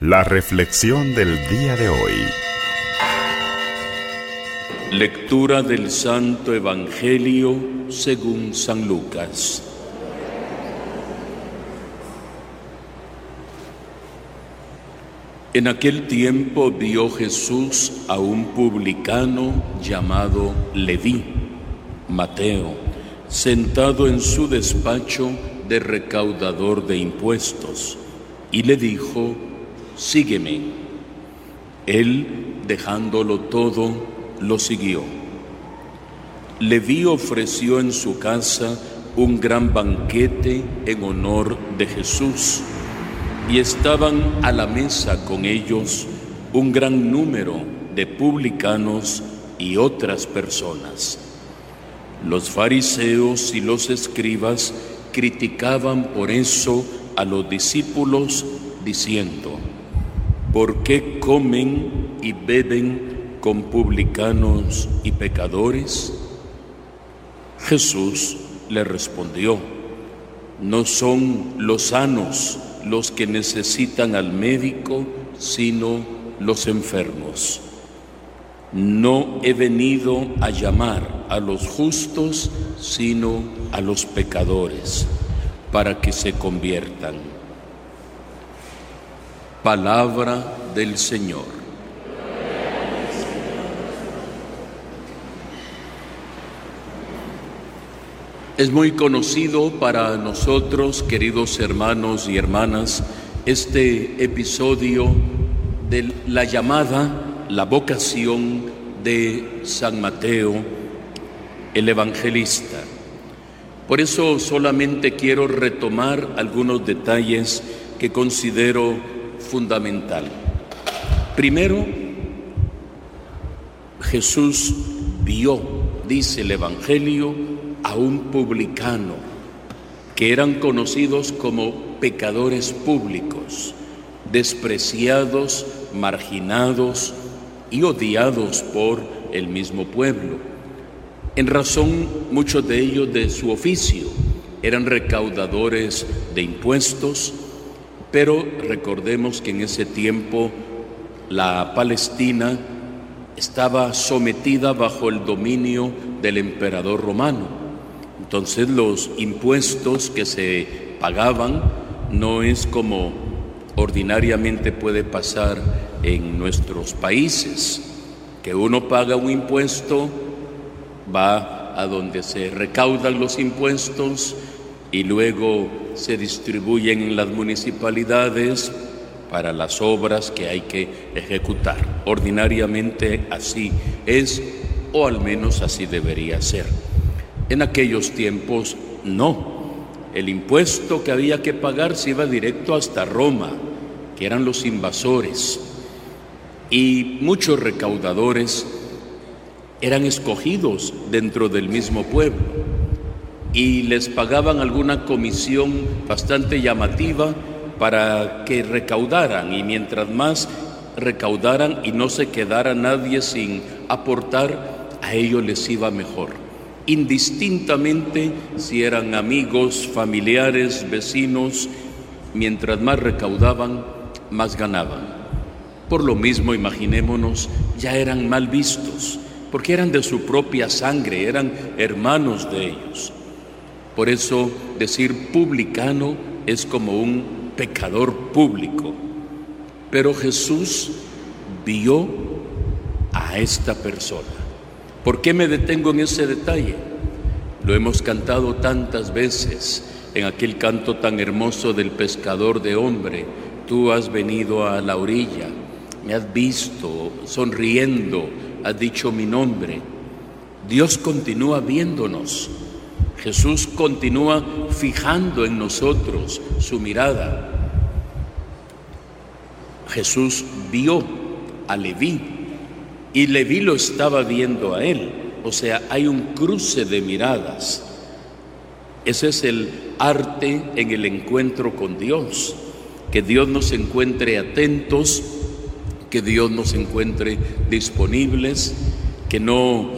La reflexión del día de hoy. Lectura del Santo Evangelio según San Lucas. En aquel tiempo vio Jesús a un publicano llamado Leví, Mateo, sentado en su despacho de recaudador de impuestos, y le dijo, sígueme. Él, dejándolo todo, lo siguió. Leví ofreció en su casa un gran banquete en honor de Jesús y estaban a la mesa con ellos un gran número de publicanos y otras personas. Los fariseos y los escribas criticaban por eso a los discípulos diciendo, ¿por qué comen y beben con publicanos y pecadores? Jesús le respondió, no son los sanos los que necesitan al médico, sino los enfermos. No he venido a llamar a los justos, sino a los pecadores, para que se conviertan. Palabra del Señor. Es muy conocido para nosotros, queridos hermanos y hermanas, este episodio de la llamada, la vocación de San Mateo, el evangelista. Por eso solamente quiero retomar algunos detalles que considero fundamental. Primero, Jesús vio, dice el Evangelio, a un publicano, que eran conocidos como pecadores públicos, despreciados, marginados y odiados por el mismo pueblo. En razón muchos de ellos de su oficio, eran recaudadores de impuestos, pero recordemos que en ese tiempo la Palestina estaba sometida bajo el dominio del emperador romano. Entonces los impuestos que se pagaban no es como ordinariamente puede pasar en nuestros países, que uno paga un impuesto, va a donde se recaudan los impuestos y luego se distribuyen en las municipalidades para las obras que hay que ejecutar. Ordinariamente así es, o al menos así debería ser. En aquellos tiempos no. El impuesto que había que pagar se iba directo hasta Roma, que eran los invasores. Y muchos recaudadores eran escogidos dentro del mismo pueblo y les pagaban alguna comisión bastante llamativa para que recaudaran y mientras más recaudaran y no se quedara nadie sin aportar, a ellos les iba mejor indistintamente si eran amigos, familiares, vecinos, mientras más recaudaban, más ganaban. Por lo mismo, imaginémonos, ya eran mal vistos, porque eran de su propia sangre, eran hermanos de ellos. Por eso decir publicano es como un pecador público. Pero Jesús vio a esta persona. ¿Por qué me detengo en ese detalle? Lo hemos cantado tantas veces en aquel canto tan hermoso del pescador de hombre. Tú has venido a la orilla, me has visto sonriendo, has dicho mi nombre. Dios continúa viéndonos. Jesús continúa fijando en nosotros su mirada. Jesús vio a Leví y Leví lo estaba viendo a él. O sea, hay un cruce de miradas. Ese es el arte en el encuentro con Dios. Que Dios nos encuentre atentos, que Dios nos encuentre disponibles, que no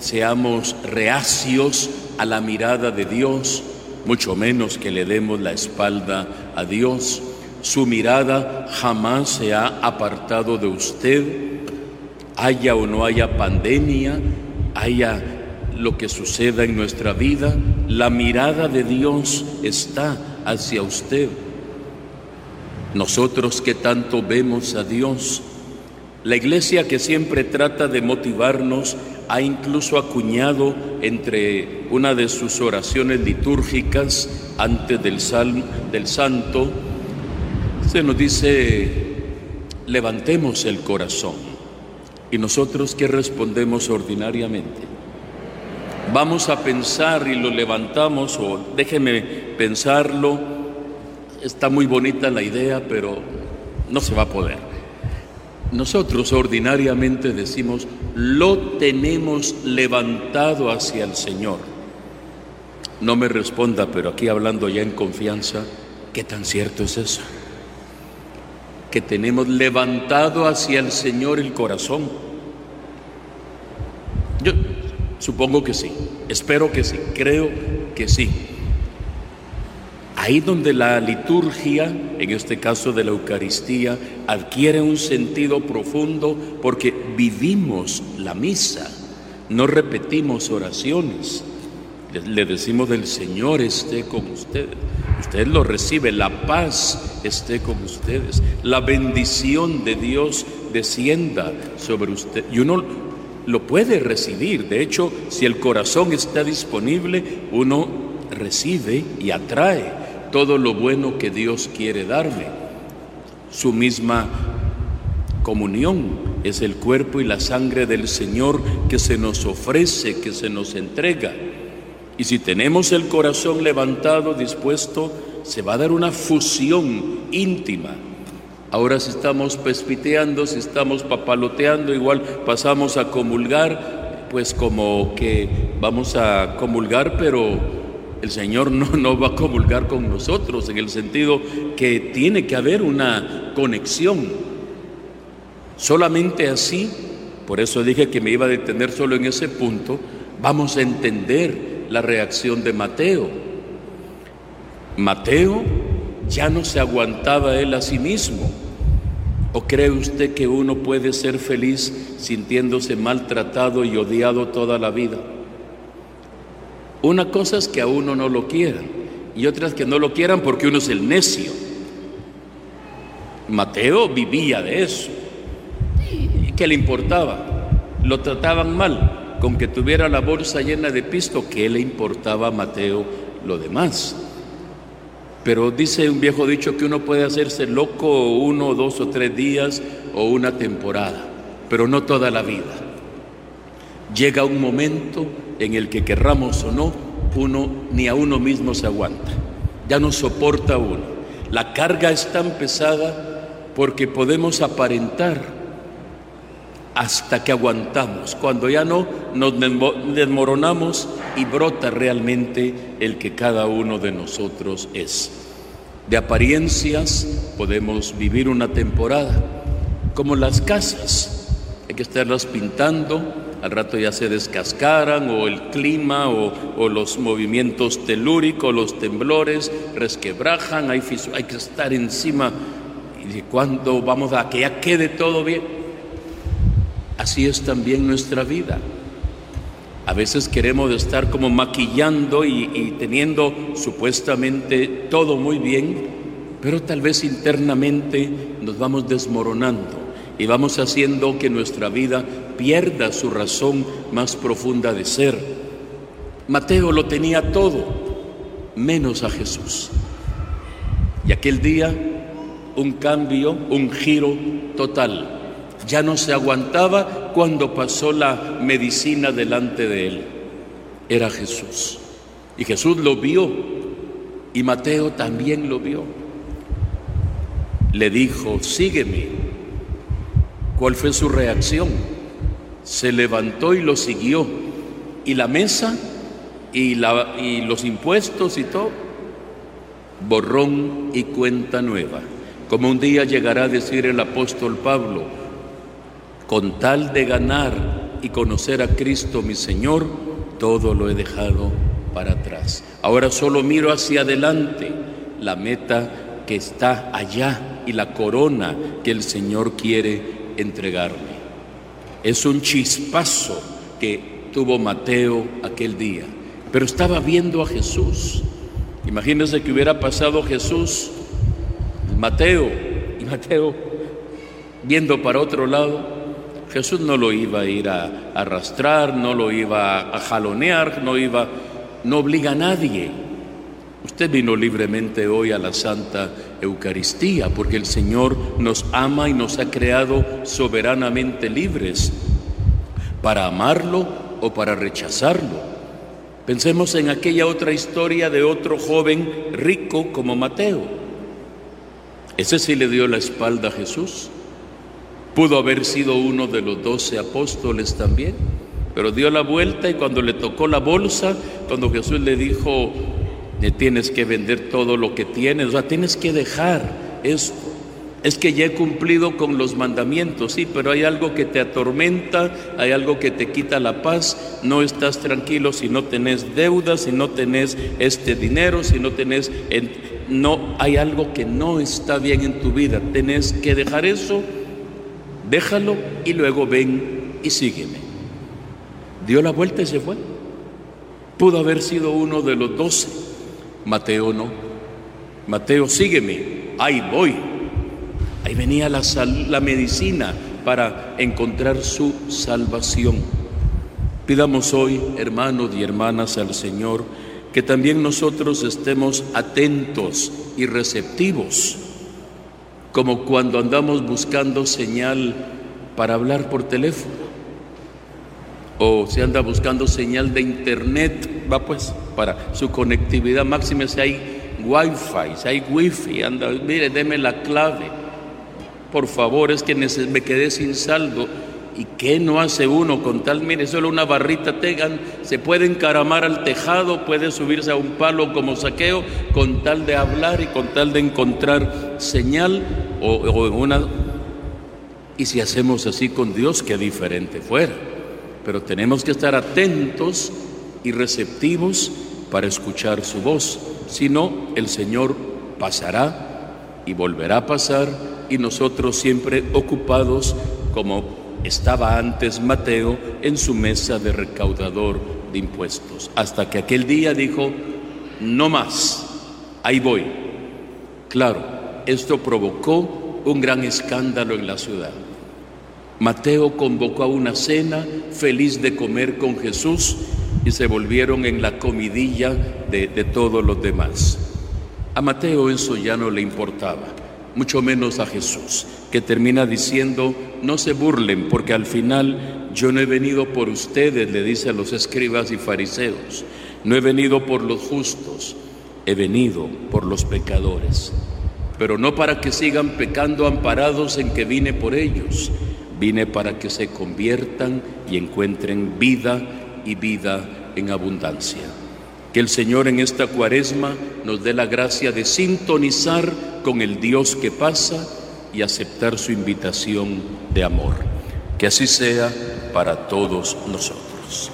seamos reacios a la mirada de Dios, mucho menos que le demos la espalda a Dios. Su mirada jamás se ha apartado de usted, haya o no haya pandemia, haya lo que suceda en nuestra vida, la mirada de Dios está hacia usted. Nosotros que tanto vemos a Dios, la iglesia que siempre trata de motivarnos ha incluso acuñado entre una de sus oraciones litúrgicas antes del, sal, del santo, se nos dice, levantemos el corazón. ¿Y nosotros qué respondemos ordinariamente? Vamos a pensar y lo levantamos, o déjeme pensarlo, está muy bonita la idea, pero no se va a poder. Nosotros ordinariamente decimos, lo tenemos levantado hacia el Señor. No me responda, pero aquí hablando ya en confianza, ¿qué tan cierto es eso? Que tenemos levantado hacia el Señor el corazón. Yo supongo que sí, espero que sí, creo que sí. Ahí donde la liturgia, en este caso de la Eucaristía, adquiere un sentido profundo porque vivimos la misa, no repetimos oraciones. Le decimos del Señor esté con ustedes. Usted lo recibe, la paz esté con ustedes, la bendición de Dios descienda sobre usted. Y uno lo puede recibir. De hecho, si el corazón está disponible, uno recibe y atrae todo lo bueno que Dios quiere darme. Su misma comunión es el cuerpo y la sangre del Señor que se nos ofrece, que se nos entrega. Y si tenemos el corazón levantado, dispuesto, se va a dar una fusión íntima. Ahora si estamos pespiteando, si estamos papaloteando, igual pasamos a comulgar, pues como que vamos a comulgar, pero el Señor no, no va a comulgar con nosotros en el sentido que tiene que haber una conexión. Solamente así, por eso dije que me iba a detener solo en ese punto, vamos a entender la reacción de Mateo. Mateo ya no se aguantaba él a sí mismo. ¿O cree usted que uno puede ser feliz sintiéndose maltratado y odiado toda la vida? Una cosa es que a uno no lo quieran y otras que no lo quieran porque uno es el necio. Mateo vivía de eso. ¿Y qué le importaba? Lo trataban mal, con que tuviera la bolsa llena de pisto, ¿qué le importaba a Mateo lo demás? Pero dice un viejo dicho que uno puede hacerse loco uno, dos o tres días o una temporada, pero no toda la vida. Llega un momento en el que querramos o no, uno ni a uno mismo se aguanta, ya no soporta uno. La carga es tan pesada porque podemos aparentar hasta que aguantamos. Cuando ya no, nos desmoronamos y brota realmente el que cada uno de nosotros es. De apariencias podemos vivir una temporada, como las casas, hay que estarlas pintando, al rato ya se descascaran o el clima o, los movimientos telúricos, los temblores resquebrajan, hay, que estar encima y cuando vamos a que ya quede todo bien. Así es también nuestra vida. A veces queremos estar como maquillando y, y, teniendo supuestamente todo muy bien, pero tal vez internamente nos vamos desmoronando y vamos haciendo que nuestra vida pierda su razón más profunda de ser. Mateo lo tenía todo, menos a Jesús. Y aquel día, un cambio, un giro total. Ya no se aguantaba cuando pasó la medicina delante de él. Era Jesús. Y Jesús lo vio. Y Mateo también lo vio. Le dijo, sígueme. ¿Cuál fue su reacción? Se levantó y lo siguió. Y la mesa y, la, y los impuestos y todo, borrón y cuenta nueva. Como un día llegará a decir el apóstol Pablo, con tal de ganar y conocer a Cristo mi Señor, todo lo he dejado para atrás. Ahora solo miro hacia adelante. La meta que está allá y la corona que el Señor quiere entregarme. Es un chispazo que tuvo Mateo aquel día, pero estaba viendo a Jesús. Imagínense que hubiera pasado Jesús, Mateo, y Mateo viendo para otro lado, Jesús no lo iba a ir a arrastrar, no lo iba a jalonear, no iba, no obliga a nadie. Usted vino libremente hoy a la Santa Eucaristía porque el Señor nos ama y nos ha creado soberanamente libres para amarlo o para rechazarlo. Pensemos en aquella otra historia de otro joven rico como Mateo. Ese sí le dio la espalda a Jesús. Pudo haber sido uno de los doce apóstoles también, pero dio la vuelta y cuando le tocó la bolsa, cuando Jesús le dijo, tienes que vender todo lo que tienes, o sea, tienes que dejar esto. Es que ya he cumplido con los mandamientos, sí, pero hay algo que te atormenta, hay algo que te quita la paz, no estás tranquilo si no tenés deudas, si no tenés este dinero, si no tenés, no, hay algo que no está bien en tu vida, tenés que dejar eso déjalo y luego ven y sígueme. Dio la vuelta y se fue. Pudo haber sido uno de los doce. Mateo no. Mateo, sígueme. Ahí voy. Ahí venía la, la medicina para encontrar su salvación. Pidamos hoy, hermanos y hermanas, al Señor que también nosotros estemos atentos y receptivos como cuando andamos buscando señal para hablar por teléfono o se anda buscando señal de internet, va pues para su conectividad máxima si hay wifi, si hay wifi, anda, mire, deme la clave. Por favor, es que me quedé sin saldo ¿Y qué no hace uno con tal? Mire, solo una barrita tegan, se puede encaramar al tejado, puede subirse a un palo como saqueo, con tal de hablar y con tal de encontrar señal o, o una... Y si hacemos así con Dios, qué diferente fuera. Pero tenemos que estar atentos y receptivos para escuchar su voz. Si no, el Señor pasará y volverá a pasar y nosotros siempre ocupados como estaba antes Mateo en su mesa de recaudador de impuestos, hasta que aquel día dijo, no más, ahí voy. Claro, esto provocó un gran escándalo en la ciudad. Mateo convocó a una cena feliz de comer con Jesús y se volvieron en la comidilla de, de todos los demás. A Mateo eso ya no le importaba mucho menos a Jesús, que termina diciendo, no se burlen, porque al final yo no he venido por ustedes, le dice a los escribas y fariseos, no he venido por los justos, he venido por los pecadores, pero no para que sigan pecando amparados en que vine por ellos, vine para que se conviertan y encuentren vida y vida en abundancia. Que el Señor en esta cuaresma nos dé la gracia de sintonizar con el Dios que pasa y aceptar su invitación de amor. Que así sea para todos nosotros.